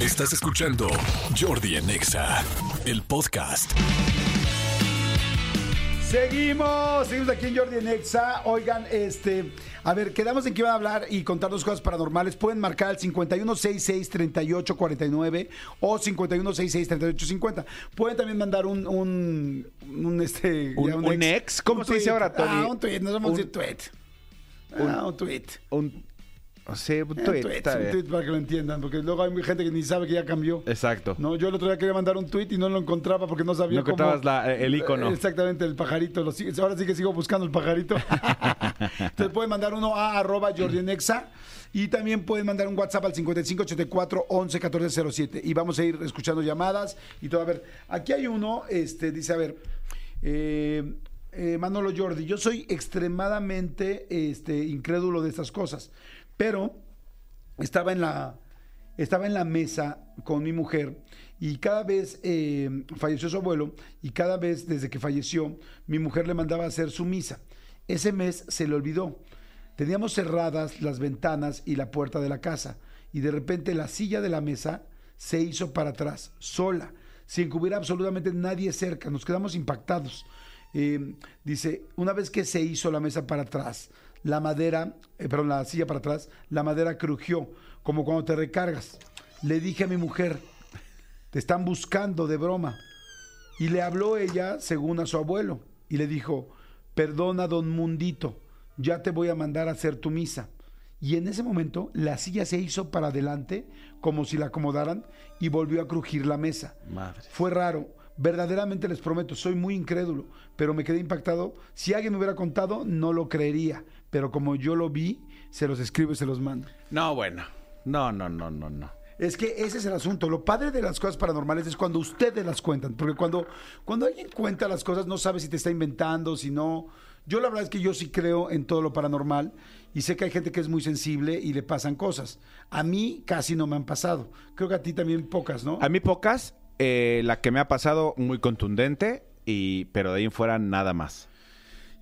Estás escuchando Jordi en Exa, el podcast. Seguimos, seguimos aquí en Jordi en Exa. Oigan, este, a ver, quedamos en que iban a hablar y contarnos cosas paranormales. Pueden marcar al 5166-3849 o 5166-3850. Pueden también mandar un, un, un, este, ¿Un- un ex? ¿Cómo se dice ahora, Tony? Ah, un tweet, nos vamos a decir tweet. un- ah, un tweet. Un, o sea, un Eh, tweet, tweet, está un bien. tweet para que lo entiendan, porque luego hay gente que ni sabe que ya cambió. Exacto. No, yo el otro día quería mandar un tweet y no lo encontraba porque no sabía No cómo- encontrabas la- el icono. Exactamente, el pajarito. Lo ahora sí que sigo buscando el pajarito. Entonces pueden mandar uno a arroba Jordienexa y también pueden mandar un WhatsApp al 5584 11 1407 y vamos a ir escuchando llamadas y todo. A ver, aquí hay uno, este, dice, a ver, eh, eh, Manolo Jordi, yo soy extremadamente este, incrédulo de estas cosas, pero estaba en la estaba en la mesa con mi mujer y cada vez eh, falleció su abuelo y cada vez desde que falleció mi mujer le mandaba hacer su misa. Ese mes se le olvidó. Teníamos cerradas las ventanas y la puerta de la casa y de repente la silla de la mesa se hizo para atrás, sola, sin que hubiera absolutamente nadie cerca. Nos quedamos impactados. Eh, dice, una vez que se hizo la mesa para atrás, la madera, eh, perdón, la silla para atrás, la madera crujió, como cuando te recargas. Le dije a mi mujer, te están buscando de broma. Y le habló ella según a su abuelo y le dijo, perdona don Mundito, ya te voy a mandar a hacer tu misa. Y en ese momento la silla se hizo para adelante como si la acomodaran y volvió a crujir la mesa. Madre. Fue raro. Verdaderamente les prometo, soy muy incrédulo, pero me quedé impactado. Si alguien me hubiera contado, no lo creería. Pero como yo lo vi, se los escribo y se los mando. No, bueno. No, no, no, no, no. Es que ese es el asunto. Lo padre de las cosas paranormales es cuando ustedes las cuentan. Porque cuando, cuando alguien cuenta las cosas, no sabe si te está inventando, si no. Yo la verdad es que yo sí creo en todo lo paranormal y sé que hay gente que es muy sensible y le pasan cosas. A mí casi no me han pasado. Creo que a ti también pocas, ¿no? A mí pocas. eh, la que me ha pasado muy contundente, y, pero de ahí en fuera nada más.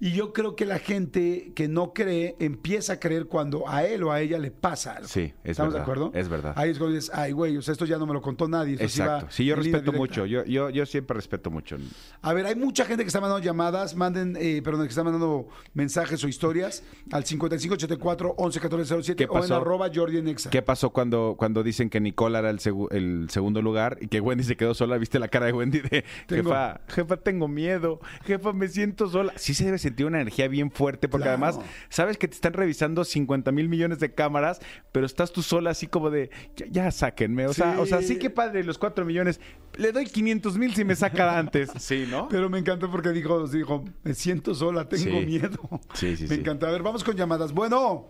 Y yo creo que la gente que no cree empieza a creer cuando a él o a ella le pasa algo. Sí, es ¿Estamos de acuerdo? es verdad. Ahí es cuando dices, ay, güey, o sea, esto ya no me lo contó nadie. Exacto. Sí, yo respeto directa". mucho. Yo, yo, yo siempre respeto mucho. A ver, hay mucha gente que está mandando llamadas, manden, eh, perdón, que está mandando mensajes o historias al 5584 111407 ¿Qué o en arroba Jordi en Exa. ¿Qué pasó cuando, cuando dicen que Nicole era el, segu- el segundo lugar y que Wendy se quedó sola? ¿Viste la cara de Wendy de Tengo- jefa, jefa, tengo miedo, jefa, me siento sola? Sí se debe sentir una energía bien fuerte porque Claro. además sabes que te están revisando 50 mil millones de cámaras, pero estás tú sola así como de, ya, ya sáquenme. O, sea, Sí. o sea, sí que padre los 4 millones, le doy 500 mil si me saca antes. Sí, ¿no? Pero me encantó porque dijo, dijo, me siento sola, tengo Sí. miedo. Sí, sí, Me sí. encantó. A ver, vamos con llamadas. Bueno,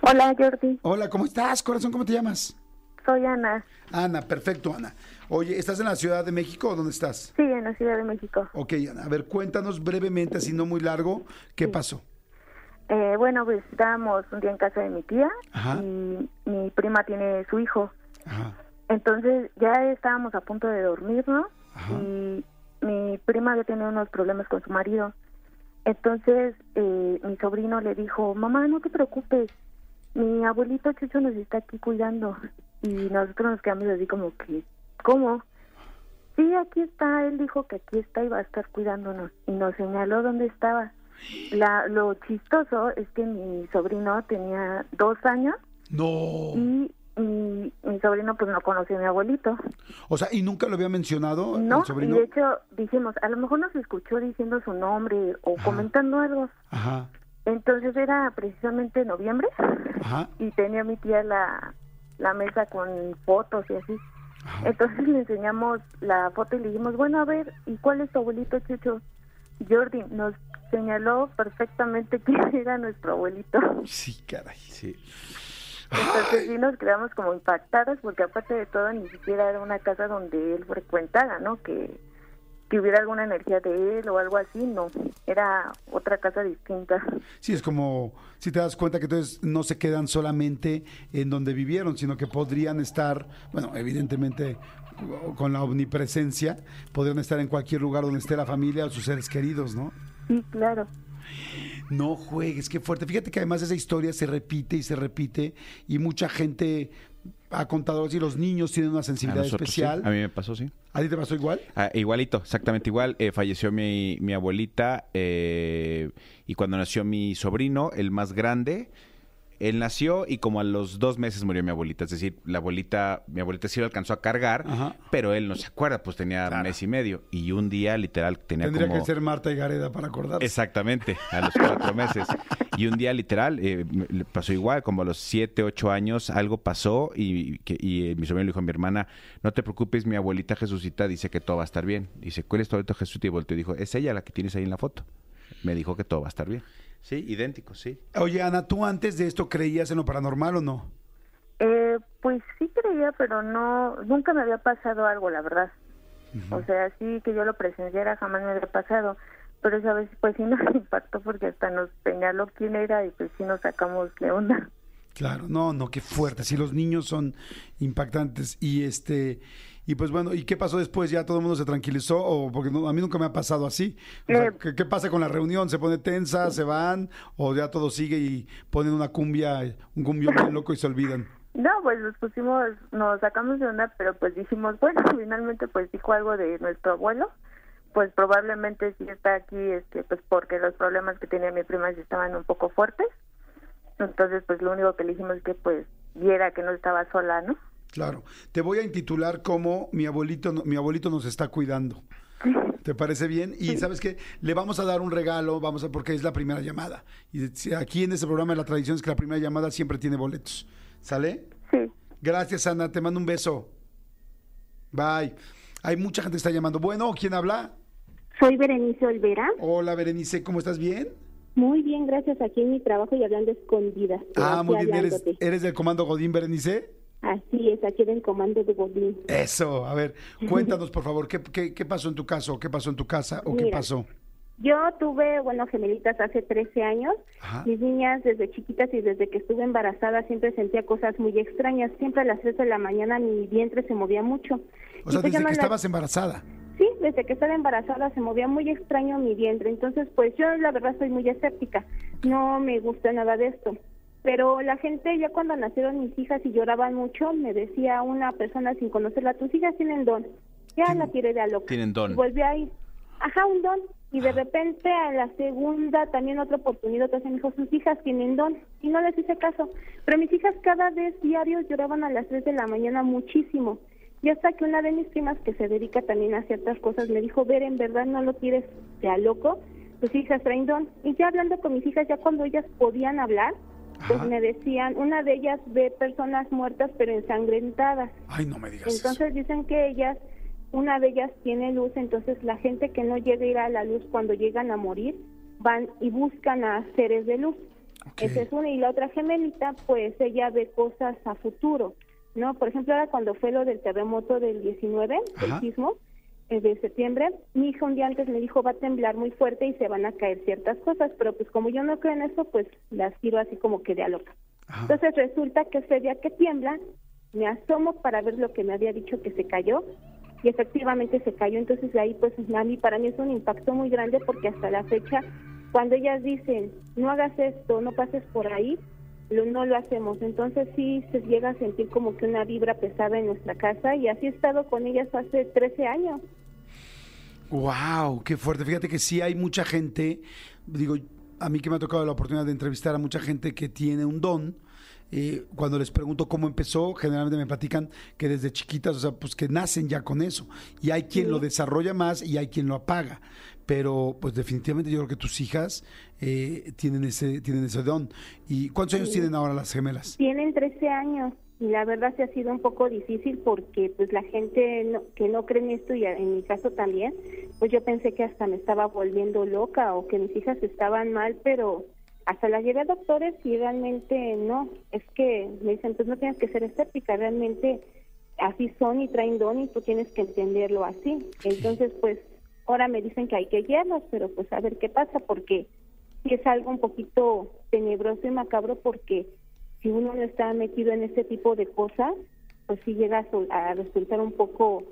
Hola Jordi, hola, ¿cómo estás, corazón? ¿Cómo te llamas? Soy Ana. Ana, perfecto, Ana. Oye, ¿estás en la Ciudad de México o dónde estás? Sí, en la Ciudad de México. Ok, Ana, a ver, cuéntanos brevemente, así no muy largo, ¿qué pasó? Eh, bueno, pues estábamos un día en casa de mi tía Ajá. y mi prima tiene su hijo. Ajá. Entonces ya estábamos a punto de dormirnos y mi prima había tenido unos problemas con su marido. Entonces eh, mi sobrino le dijo, mamá, no te preocupes, mi abuelito Chucho nos está aquí cuidando. Y nosotros nos quedamos así como que, ¿cómo? Sí, aquí está, él dijo que aquí está y va a estar cuidándonos. Y nos señaló dónde estaba. La, lo chistoso es que mi sobrino tenía dos años No. y mi, mi sobrino pues no conocía a mi abuelito. O sea, ¿y nunca lo había mencionado No, el y sobrino? de hecho dijimos, a lo mejor nos escuchó diciendo su nombre o Ajá. comentando algo. Ajá, Entonces era precisamente noviembre ajá, y tenía mi tía la, la mesa con fotos y así. ajá. Entonces le enseñamos la foto y le dijimos, bueno, a ver, ¿y cuál es tu abuelito Chucho? Jordi nos señaló perfectamente quién era nuestro abuelito. Sí, caray. Sí. Entonces sí nos quedamos como impactados porque aparte de todo ni siquiera era una casa donde él frecuentara, ¿no? Que, que hubiera alguna energía de él o algo así, no. Era otra casa distinta. Sí, es como si te das cuenta que entonces no se quedan solamente en donde vivieron, sino que podrían estar, bueno, evidentemente con la omnipresencia, podrían estar en cualquier lugar donde esté la familia o sus seres queridos, ¿no? Sí, claro. No juegues, qué fuerte. Fíjate que además esa historia se repite y se repite y mucha gente ha contado así, los niños tienen una A sensibilidad sí. especial. A mí me pasó, sí. ¿A ti te pasó igual? Ah, igualito, exactamente igual. Eh, falleció mi, mi abuelita eh, y cuando nació mi sobrino, el más grande, él nació y como a los dos meses murió mi abuelita. Es decir, la abuelita, mi abuelita sí lo alcanzó a cargar, Ajá. pero él no se acuerda, pues tenía mes y medio. Y un día, literal, tenía Tendría como... que ser Marta y Gareda para acordarse. Exactamente, a los cuatro meses. Y un día literal, eh, pasó igual, como a los siete, ocho años, algo pasó y, que- y, eh, mi sobrino le dijo a mi hermana, no te preocupes, mi abuelita Jesucita dice que todo va a estar bien. Dice, ¿cuál es tu abuelita Jesucita? Y volteó y dijo, es ella la que tienes ahí en la foto. Me dijo que todo va a estar bien. Sí, idéntico, sí. Oye, Ana, ¿tú antes de esto creías en lo paranormal o no? Eh, pues sí creía, pero no, nunca me había pasado algo, la verdad. O sea, sí que yo lo presenciara, jamás me había pasado. Pero esa vez, pues sí nos impactó porque hasta nos señaló quién era y pues sí nos sacamos de onda. Claro, no, no, qué fuerte. Sí, los niños son impactantes. Y este, y pues bueno, ¿y qué pasó después? ¿Ya todo el mundo se tranquilizó? O porque no- a mí nunca me ha pasado así. O sea, Eh. ¿qué, qué pasa con la reunión? ¿Se pone tensa? ¿Se van? ¿O ya todo sigue y ponen una cumbia, un cumbión bien loco y se olvidan? No, pues nos pusimos, nos sacamos de onda, pero pues dijimos, bueno, finalmente pues dijo algo de nuestro abuelo, pues probablemente sí está aquí, este, pues porque los problemas que tenía mi prima sí estaban un poco fuertes, entonces pues lo único que le dijimos es que pues viera que no estaba sola, ¿no? Claro. Te voy a intitular como mi abuelito, mi abuelito nos está cuidando. ¿Te parece bien? Y sabes qué, le vamos a dar un regalo, vamos a porque es la primera llamada. Y aquí en este programa la tradición es que la primera llamada siempre tiene boletos. ¿Sale? Sí. Gracias, Ana. Te mando un beso. Bye. Hay mucha gente que está llamando. Bueno, ¿quién habla? Soy Berenice Olvera. Hola, Berenice, ¿cómo estás? ¿Bien? Muy bien, gracias. Aquí en mi trabajo y hablando escondidas. Ah, muy bien. ¿Eres. ¿Eres del comando Godín, Berenice? Así es, aquí del comando de Godín. Eso. A ver, cuéntanos, por favor, ¿qué, qué, qué pasó en tu caso? ¿Qué pasó en tu casa? ¿O qué pasó? Yo tuve, bueno, gemelitas hace 13 años. Ajá. Mis niñas desde chiquitas y desde que estuve embarazada siempre sentía cosas muy extrañas. Siempre a las 3 de la mañana mi vientre se movía mucho. O Y sea, desde no que la- estabas embarazada. Sí, desde que estaba embarazada se movía muy extraño mi vientre. Entonces, pues yo la verdad soy muy escéptica. No me gusta nada de esto. Pero la gente, ya cuando nacieron mis hijas y lloraban mucho, me decía una persona sin conocerla, tus hijas tienen don. Ya la tiré de a loca. Tienen don. Y volví a ir. Ajá, un don. Y de repente a la segunda también otra oportunidad, otra me dijo, sus hijas tienen don. Y no les hice caso. Pero mis hijas cada vez diarios lloraban a las 3 de la mañana muchísimo. Y hasta que una de mis primas, que se dedica también a ciertas cosas, me dijo, ver, en verdad no lo tires de a loco, tus hijas traen don. Y ya hablando con mis hijas, ya cuando ellas podían hablar, pues Ajá. me decían, una de ellas ve personas muertas pero ensangrentadas. Ay, no me digas Entonces dicen que ellas, una de ellas tiene luz, entonces la gente que no llega a ir a la luz cuando llegan a morir, van y buscan a seres de luz. Esa es una. Y la otra gemelita, pues ella ve cosas a futuro, ¿no? Por ejemplo, ahora cuando fue lo del terremoto del 19, Ajá. el sismo, de septiembre, mi hija un día antes me dijo va a temblar muy fuerte y se van a caer ciertas cosas, pero pues como yo no creo en eso, pues las tiro así como que de a loca. Ajá. Entonces resulta que ese día que tiembla, me asomo para ver lo que me había dicho que se cayó y efectivamente se cayó. Entonces de ahí pues a mí, para mí es un impacto muy grande porque hasta la fecha, cuando ellas dicen no hagas esto, no pases por ahí, lo, no lo hacemos. Entonces sí se llega a sentir como que una vibra pesada en nuestra casa y así he estado con ellas hace 13 años. Wow, qué fuerte. Fíjate que sí hay mucha gente, digo, a mí que me ha tocado la oportunidad de entrevistar a mucha gente que tiene un don. eh, cuando les pregunto cómo empezó, generalmente me platican que desde chiquitas, o sea, pues que nacen ya con eso. Y hay quien lo desarrolla más y hay quien lo apaga. Pero, pues definitivamente yo creo que tus hijas eh, tienen ese tienen ese don. ¿Y cuántos años tienen ahora las gemelas? Tienen 13 años la verdad se ha sido un poco difícil porque pues la gente no- que no cree en esto y en mi caso también, pues yo pensé que hasta me estaba volviendo loca o que mis hijas estaban mal, pero hasta las llevé a doctores y realmente no, es que me dicen pues no tienes que ser escéptica, realmente así son y traen don y tú tienes que entenderlo así. Entonces pues ahora me dicen que hay que guiarlos, pero pues a ver qué pasa porque sí es algo un poquito tenebroso y macabro porque si uno no está metido en ese tipo de cosas, pues sí llega a, a resultar un poco,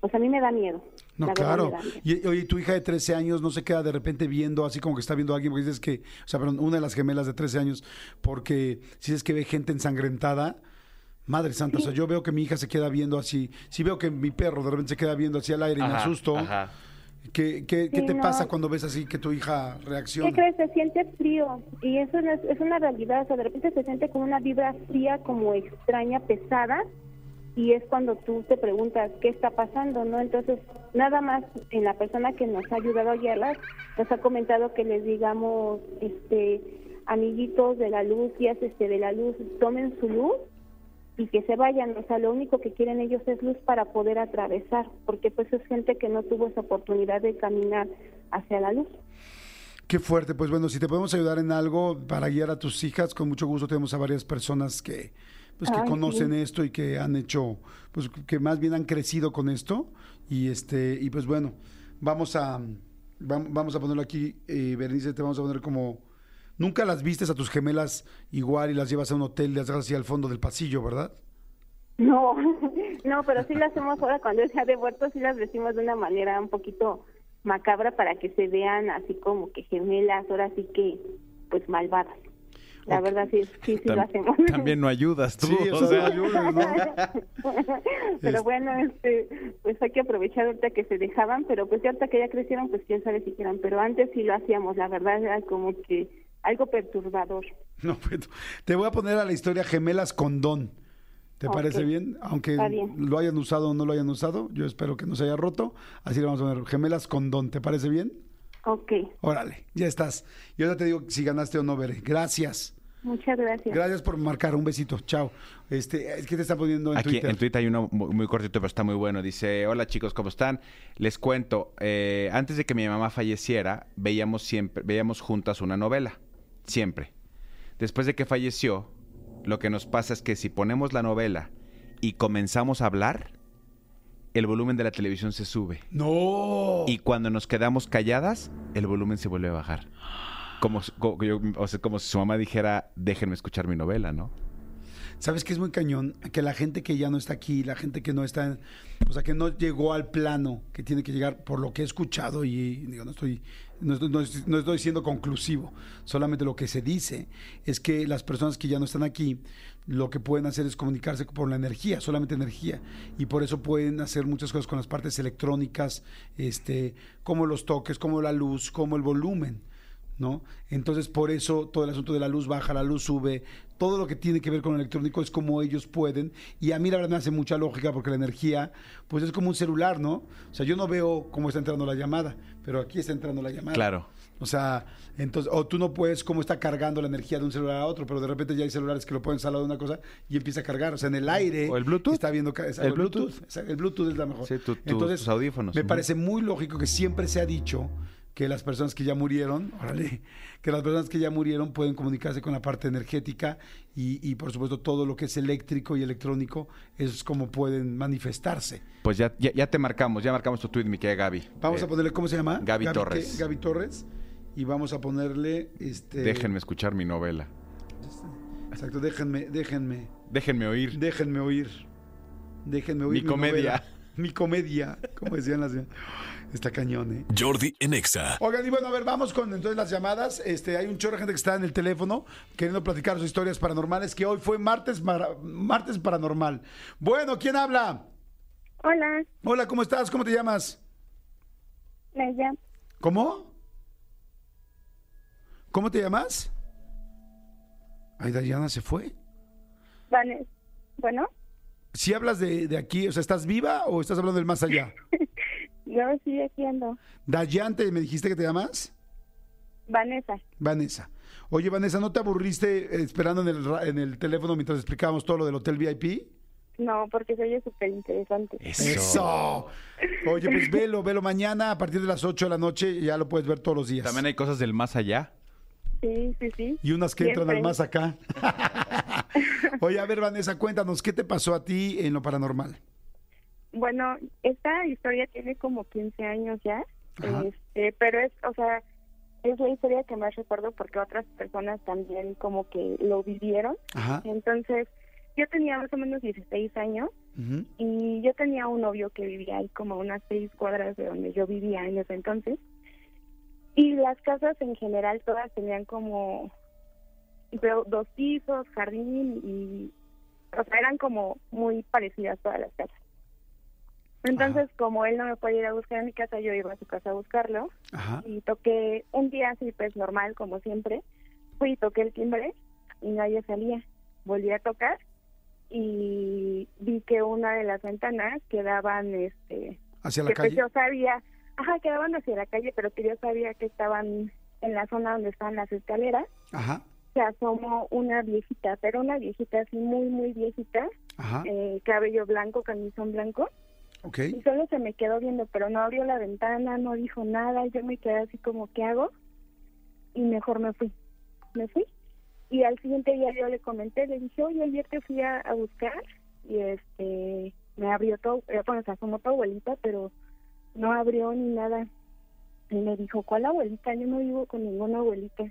pues a mí me da miedo. No, la claro. miedo. Y oye, tu hija de 13 años no se queda de repente viendo, así como que está viendo a alguien, porque dices que, o sea, perdón, una de las gemelas de 13 años, porque si es que ve gente ensangrentada, Madre santa, o sea, yo veo que mi hija se queda viendo así. Si veo que mi perro de repente se queda viendo así al aire y me asusto. ajá. ¿Qué, qué, te no. pasa cuando ves así que tu hija reacciona? ¿Qué crees? Se siente frío y eso no es, es una realidad. O sea, de repente se siente como una vibra fría, como extraña, pesada y es cuando tú te preguntas qué está pasando, ¿no? Entonces, nada más en la persona que nos ha ayudado a guiarlas nos ha comentado que les digamos, este, amiguitos de la luz, guías este, de la luz, tomen su luz y que se vayan, o sea, lo único que quieren ellos es luz para poder atravesar, porque pues es gente que no tuvo esa oportunidad de caminar hacia la luz. Qué fuerte, pues bueno, si te podemos ayudar en algo para guiar a tus hijas, con mucho gusto tenemos a varias personas que pues que Ay, conocen sí. esto y que han hecho, pues que más bien han crecido con esto y este y pues bueno, vamos a vam- vamos a ponerlo aquí, eh, Berenice, te vamos a poner como nunca las vistes a tus gemelas igual y las llevas a un hotel y las dejas así al fondo del pasillo, ¿verdad? No, no, pero sí lo hacemos ahora cuando es día de muertos, sí las decimos de una manera un poquito macabra para que se vean así como que gemelas, ahora sí que pues malvadas. La verdad sí, sí, sí lo hacemos. También no ayudas tú. Sí, o sea, sea. ayudas, ¿no? pero bueno, este, pues hay que aprovechar ahorita que se dejaban, pero pues ya ahorita que ya crecieron, pues quién sabe si quieran, pero antes sí lo hacíamos, la verdad era como que algo perturbador. No, pues, te voy a poner a la historia gemelas con don. ¿Te parece bien? Aunque bien. lo hayan usado o no lo hayan usado, yo espero que no se haya roto. Así le vamos a poner gemelas con don. ¿Te parece bien? Ok, Órale, ya estás. Y ahora te digo si ganaste o no, Bere. Gracias. muchas gracias. Gracias por marcar. Un besito. Chao. Este, es que te está poniendo en Aquí Twitter. en Twitter hay uno muy, muy cortito, pero está muy bueno. Dice, hola chicos, ¿cómo están? Les cuento, eh, antes de que mi mamá falleciera, veíamos siempre, veíamos juntas una novela, siempre. Después de que falleció, lo que nos pasa es que si ponemos la novela y comenzamos a hablar, el volumen de la televisión se sube. No. Y cuando nos quedamos calladas, el volumen se vuelve a bajar. Como, yo- o sea, como si su mamá dijera, déjenme escuchar mi novela, ¿no? ¿Sabes qué es muy cañón? Que la gente que ya no está aquí, la gente que no está, o sea, que no llegó al plano que tiene que llegar, por lo que he escuchado y digo, no estoy, no no estoy siendo conclusivo, solamente lo que se dice es que las personas que ya no están aquí, lo que pueden hacer es comunicarse por la energía, solamente energía, y por eso pueden hacer muchas cosas con las partes electrónicas, este, como los toques, como la luz, como el volumen. ¿No? Entonces, por eso todo el asunto de la luz baja, la luz sube, todo lo que tiene que ver con lo electrónico es como ellos pueden. Y a mí la verdad me hace mucha lógica porque la energía, pues es como un celular, ¿no? O sea, yo no veo cómo está entrando la llamada, pero aquí está entrando la llamada. Claro. O sea, entonces, o tú no puedes cómo está cargando la energía de un celular a otro, pero de repente ya hay celulares que lo pueden salir de una cosa y empieza a cargar. O sea, en el aire. O el Bluetooth. Está viendo El Bluetooth. El Bluetooth es la mejor. Sí, tu- tu- entonces, tus audífonos. Me parece muy lógico que siempre se ha dicho que las personas que ya murieron, órale, que las personas que ya murieron pueden comunicarse con la parte energética y, y, por supuesto todo lo que es eléctrico y electrónico es como pueden manifestarse. Pues ya, ya, ya te marcamos, ya marcamos tu tweet, mi querida Gaby. Vamos Eh, a ponerle, ¿cómo se llama? Gaby? Torres. Gaby Torres. Y vamos a ponerle, este... Déjenme escuchar mi novela. Exacto, déjenme, déjenme, Déjenme oír. déjenme oír. Déjenme oír Mi comedia. novela. Mi comedia, como decían las... Está cañón, ¿eh? Jordi en Exa. Oigan, y bueno, a ver, vamos con entonces las llamadas. Este, hay un chorro de gente que está en el teléfono queriendo platicar sus historias paranormales, que hoy fue martes, para- martes paranormal. Bueno, ¿quién habla? Hola, Hola, ¿cómo estás? ¿Cómo te llamas? me llamo. ¿Cómo? ¿Cómo te llamas? Ay, Dayana se fue. Vale. Bueno, Si hablas de, de aquí, o sea, ¿estás viva o estás hablando del más allá? yo sí aquí ando. Dayante, ¿me dijiste que te llamas? Vanessa. Vanessa. Oye, Vanessa, ¿no te aburriste eh, esperando en el, ra- en el teléfono mientras explicábamos todo lo del hotel VIP? No, porque se oye súper interesante. Eso. Oye, pues velo, velo mañana a partir de las 8 de la noche y ya lo puedes ver todos los días. También hay cosas del más allá. Sí, sí, sí. Y unas que entran al más acá. Oye, a ver, Vanessa, cuéntanos, ¿qué te pasó a ti en lo paranormal? Bueno, esta historia tiene como 15 años ya, Ajá. este, pero es, o sea, es la historia que más recuerdo porque otras personas también como que lo vivieron. Ajá. Entonces, yo tenía más o menos 16 años y yo tenía un novio que vivía ahí como unas seis cuadras de donde yo vivía en ese entonces. Y las casas en general todas tenían como do- dos pisos, jardín y o sea, eran como muy parecidas todas las casas. Entonces, como él no me podía ir a buscar a mi casa, yo iba a su casa a buscarlo Ajá. y toqué un día así, pues normal, como siempre. Fui y toqué el timbre y nadie salía. Volví a tocar y vi que una de las ventanas quedaban, este, Hacia la que pues calle. yo sabía, ajá, quedaban hacia la calle, pero que yo sabía que estaban en la zona donde estaban las escaleras. Ajá. Se asomó una viejita, pero una viejita así muy, muy viejita, Ajá. eh, cabello blanco, camisón blanco, y solo se me quedó viendo, pero no abrió la ventana, no dijo nada, yo me quedé así como, ¿qué hago? Y mejor me fui, me fui. Y al siguiente día yo le comenté, le dije, oye, ayer te fui a, a buscar y este, me abrió todo, eh, bueno, se asomó tu abuelita, pero no abrió ni nada. Y me dijo, ¿cuál abuelita? Yo no vivo con ninguna abuelita.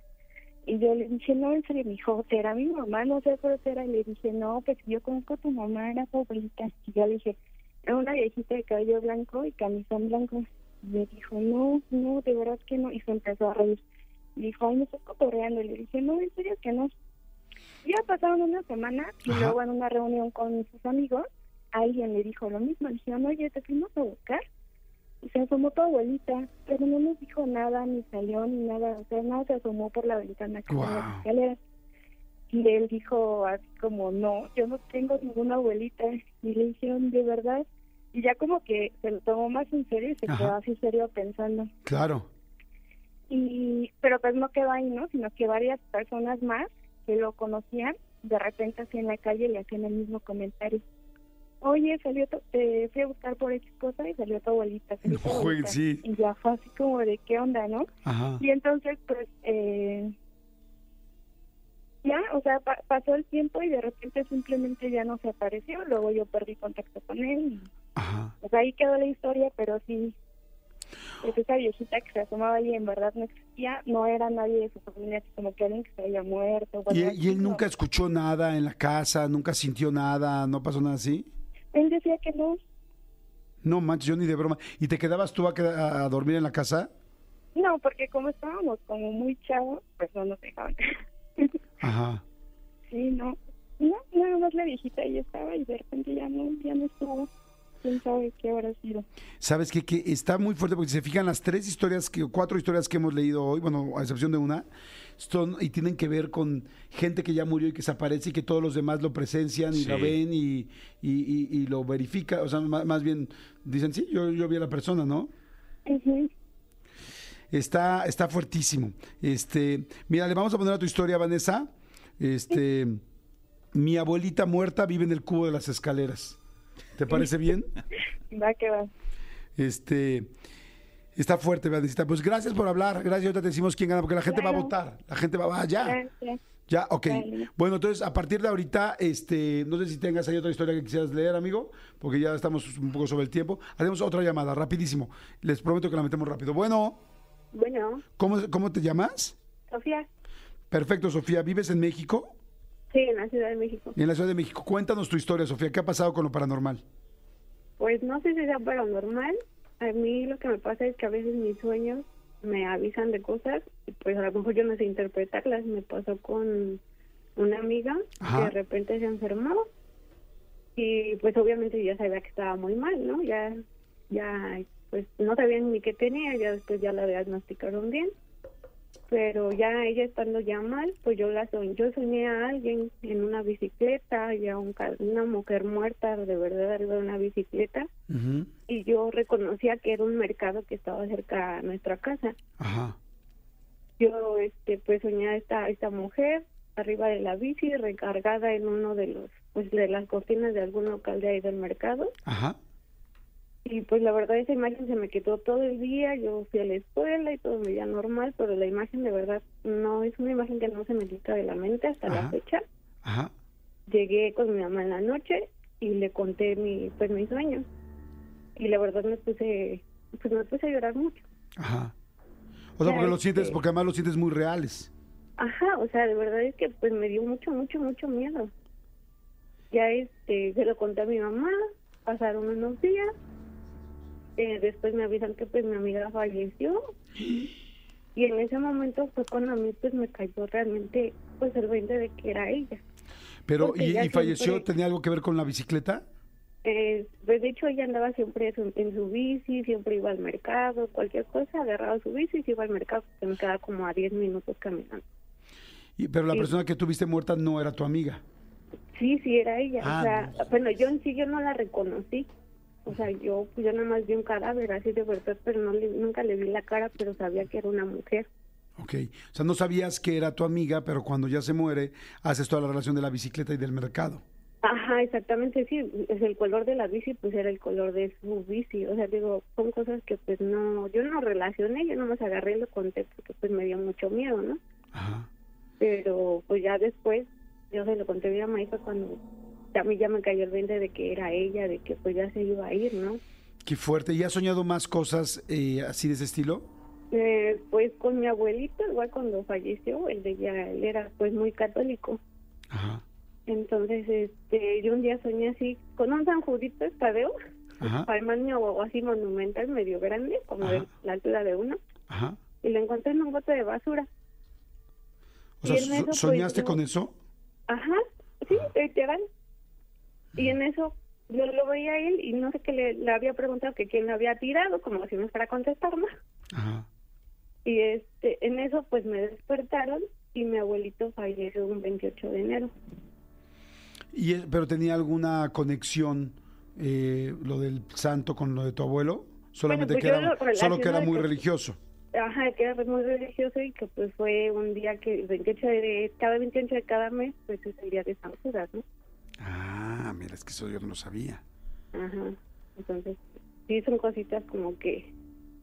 Y yo le dije, no, en serio, me dijo, ¿será mi mamá? No sé por qué era. Y le dije, no, pues yo conozco a tu mamá, era abuelita. Y yo le dije, era una viejita de cabello blanco y camisón blanco. Y me dijo, no, no, de verdad que no. Y se empezó a reír. Y dijo, ay, me estás cotorreando. Y le dije, no, en serio que no. Ya pasaron una semana y Ajá. luego en una reunión con sus amigos, alguien le dijo lo mismo. Le dijeron, oye, te fuimos a buscar. Y se asomó tu abuelita, pero no nos dijo nada, ni salió, ni nada. O sea, nada se asomó por la ventana que está en las escaleras. Y él dijo así como, no, yo no tengo ninguna abuelita. Y le dijeron, ¿de verdad? Y ya como que se lo tomó más en serio y se Ajá. quedó así serio pensando. Claro. Y, pero pues no quedó ahí, ¿no? Sino que varias personas más que lo conocían, de repente así en la calle le hacían el mismo comentario. Oye, salió, te fui a buscar por X cosa y salió tu abuelita. salió tu abuelita". sí. Y ya fue así como de qué onda, ¿no? Ajá. Y entonces, pues, eh, ya, o sea, pa- pasó el tiempo y de repente simplemente ya no se apareció. Luego yo perdí contacto con él. Y, Ajá. pues ahí quedó la historia, pero sí, pues esa viejita que se asomaba ahí en verdad no existía. No era nadie de su familia, así como que alguien que se había muerto. o ¿Y, algo y él nunca escuchó nada en la casa? ¿Nunca sintió nada? ¿No pasó nada así? Él decía que no. No manches, yo ni de broma. ¿Y te quedabas tú a, dormir en la casa? No, porque como estábamos como muy chavos, pues no nos dejaban. Ajá. sí, no. No, nada más la viejita ahí estaba y de repente ya no, ya no estuvo. quién sabe qué habrá sido. ¿Sabes qué? Que está muy fuerte porque si se fijan las tres historias, que, cuatro historias que hemos leído hoy, bueno, a excepción de una, son y tienen que ver con gente que ya murió y que se aparece y que todos los demás lo presencian y Sí. lo ven y, y, y- y lo verifican. O sea, más, más bien dicen, sí, yo, yo vi a la persona, ¿no? Está, está fuertísimo. Este, mira, le vamos a poner a tu historia, Vanessa. Este, mi abuelita muerta vive en el cubo de las escaleras. ¿Te parece bien? Va que va. Este, está fuerte, Vanessa. Pues gracias por hablar. Gracias. Ahorita te decimos quién gana, porque la gente va a votar. La gente va, va, ya. Gracias. Ya, ok. Vale. Bueno, entonces, a partir de ahorita, este, no sé si tengas ahí otra historia que quisieras leer, amigo, porque ya estamos un poco sobre el tiempo. Haremos otra llamada, rapidísimo. Les prometo que la metemos rápido. Bueno, Bueno, ¿cómo, cómo te llamas? Sofía, Perfecto, Sofía. ¿Vives en México? sí, en la Ciudad de México. En la Ciudad de México. Cuéntanos tu historia, Sofía. ¿Qué ha pasado con lo paranormal? Pues no sé si sea paranormal. A mí lo que me pasa es que a veces mis sueños me avisan de cosas y pues a lo mejor yo no sé interpretarlas. Me pasó con una amiga Ajá. que de repente se enfermó y pues obviamente yo sabía que estaba muy mal, ¿no? Ya, ya, pues no sabían ni qué tenía, ya después ya la diagnosticaron bien. Pero ya ella estando ya mal, pues yo la soñ yo soñé a alguien en una bicicleta, ya un una mujer muerta de verdad arriba de una bicicleta y yo reconocía que era un mercado que estaba cerca a nuestra casa. Ajá. Yo este pues soñé a esta esta mujer arriba de la bici recargada en uno de los pues de las cortinas de algún local de ahí del mercado Ajá. Y pues la verdad esa imagen se me quedó todo el día, yo fui a la escuela y todo me veía normal, pero la imagen de verdad no es una imagen que no se me quita de la mente hasta Ajá. la fecha. Ajá. Llegué con mi mamá en la noche y le conté mi pues mi sueño. Y la verdad me puse pues me puse a llorar mucho. Ajá. O sea, porque lo sientes, este- porque además lo sientes muy reales. Ajá, o sea, de verdad es que pues me dio mucho, mucho, mucho miedo. Ya este, se lo conté a mi mamá, pasaron unos días, eh, después me avisan que pues mi amiga falleció y en ese momento fue cuando a mí pues me cayó realmente pues el 20 de que era ella. Pero, ¿y, falleció? siempre- ¿Tenía algo que ver con la bicicleta? Eh, pues de hecho ella andaba siempre en su, en su bici, siempre iba al mercado, cualquier cosa, agarraba su bici y se iba al mercado, que me quedaba como a 10 minutos caminando. Y- pero la Sí. persona que tuviste muerta no era tu amiga. Sí, sí, era ella. Ah, o sea, no. bueno, yo en sí yo no la reconocí. O sea, yo pues, yo nada más vi un cadáver así de verdad, pero no le- nunca le vi la cara, pero sabía que era una mujer. Ok. O sea, no sabías que era tu amiga, pero cuando ya se muere, haces toda la relación de la bicicleta y del mercado. Ajá, exactamente, sí. Es el color de la bici, pues era el color de su bici. O sea, digo, son cosas que pues no, yo no relacioné, yo nomás agarré y lo conté porque pues me dio mucho miedo, ¿no? Ajá. Pero pues ya después, yo se lo conté a mi fue cuando a mí ya me cayó el 20 de que era ella, de que pues ya se iba a ir, ¿no? Qué fuerte. ¿Y has soñado más cosas eh, así de ese estilo? Eh, pues con mi abuelito, igual cuando falleció, él, de ella, él era pues muy católico. Ajá. Entonces, este, yo un día soñé así con un San Judito Estadeo, Ajá. tamaño así monumental, medio grande, como Ajá. de la altura de uno, Ajá. y lo encontré en un bote de basura. O sea, eso, pues, ¿soñaste yo- con eso? Ajá, sí, literal. Y en eso yo lo veía a él y no sé qué le, le había preguntado que quién lo había tirado, como si no fuera a contestarme. Ajá. Y este, en eso pues me despertaron y mi abuelito falleció un 28 de enero. Y, ¿Pero tenía alguna conexión eh, lo del santo con lo de tu abuelo? Solamente pues que era, lo solo que era muy que- religioso. Ajá, que era muy religioso y que pues fue un día que el 28 de cada 28 de cada mes pues es el día de San Judas, ¿no? Ah, mira, es que eso yo no lo sabía. Ajá. Entonces, sí son cositas como que,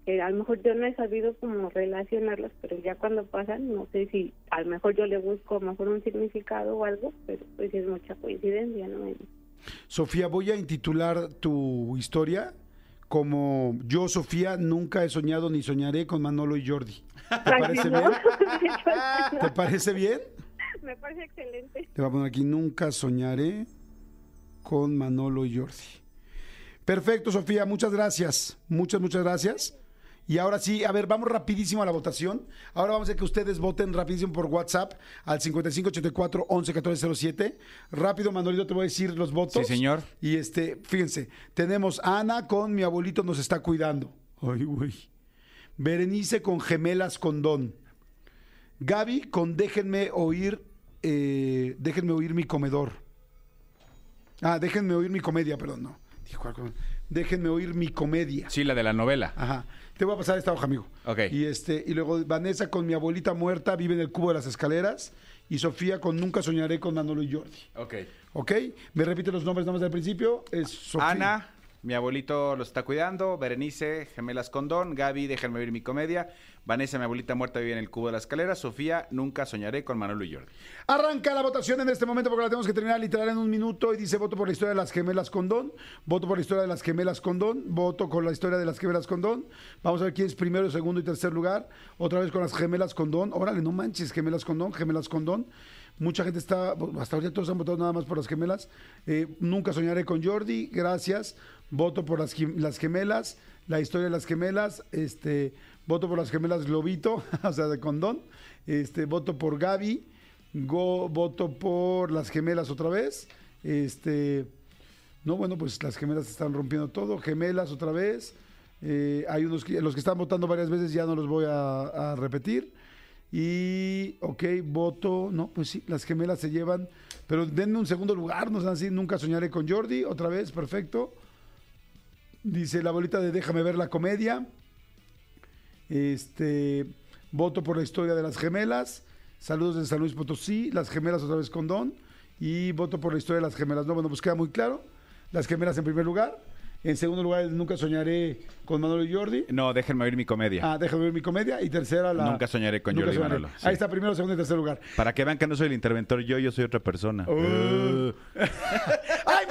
que a lo mejor yo no he sabido como relacionarlas, pero ya cuando pasan, no sé si a lo mejor yo le busco a lo mejor un significado o algo, pero pues es mucha coincidencia, ¿no? Sofía, voy a intitular tu historia como Yo, Sofía, nunca he soñado ni soñaré con Manolo y Jordi. ¿Te parece bien? ¿Te parece bien? Me parece excelente. Te voy a poner aquí, nunca soñaré con Manolo y Jordi. Perfecto, Sofía, muchas gracias. Muchas, muchas gracias. Y ahora sí, a ver, vamos rapidísimo a la votación. Ahora vamos a que ustedes voten rapidísimo por WhatsApp al 5584 111407. Rápido, Manolito, te voy a decir los votos. Sí, señor. Y este, fíjense, tenemos a Ana con Mi abuelito nos está cuidando. Ay, güey. Berenice con Gemelas con Don. Gaby con Déjenme oír, eh, déjenme oír mi comedor. Ah, déjenme oír mi comedia, perdón, no. Dijo algo. Déjenme oír mi comedia. Sí, la de la novela. Ajá. Te voy a pasar esta hoja, amigo. Ok. Y este, y luego Vanessa con mi abuelita muerta, vive en el cubo de las escaleras. Y Sofía con Nunca soñaré con Manolo y Jordi. Ok. ¿Ok? Me repite los nombres nada más del principio. Es Sofía. Ana, mi abuelito lo está cuidando. Berenice, gemelas condón. Gaby, déjenme oír mi comedia. Vanessa, mi abuelita muerta, vive en el cubo de la escalera. Sofía, nunca soñaré con Manolo y Jordi. Arranca la votación en este momento porque la tenemos que terminar literal en un minuto y dice voto por la historia de las gemelas Condón, voto por la historia de las gemelas Condón, voto con la historia de las gemelas Condón. Vamos a ver quién es primero, segundo y tercer lugar. Otra vez con las gemelas Condón. Órale, no manches, gemelas Condón, gemelas Condón. Mucha gente está, hasta ahorita todos han votado nada más por las gemelas. Eh, nunca soñaré con Jordi, gracias. Voto por las, las gemelas, la historia de las gemelas, este, voto por las gemelas Globito, o sea, de condón. Este, voto por Gaby, go, voto por las gemelas otra vez. Este, no, bueno, pues las gemelas están rompiendo todo, gemelas otra vez. Eh, hay unos que, los que están votando varias veces ya no los voy a, a repetir. Y, ok, voto, no, pues sí, las gemelas se llevan, pero denme un segundo lugar, no sean así, nunca soñaré con Jordi, otra vez, perfecto. Dice la bolita de Déjame ver la comedia. Este, voto por la historia de las gemelas. Saludos de San Luis Potosí, las gemelas otra vez con Don. Y voto por la historia de las gemelas. No, bueno, pues queda muy claro. Las gemelas en primer lugar. En segundo lugar, Nunca soñaré con Manolo y Jordi. No, déjenme oír mi comedia. Ah, déjame ver mi comedia. Y tercera, la. Nunca soñaré con Jordi y soñaré. Manolo, sí. Ahí está, primero, segundo y tercer lugar. Para que vean que no soy el interventor yo, yo soy otra persona. Uh. ¡Ay,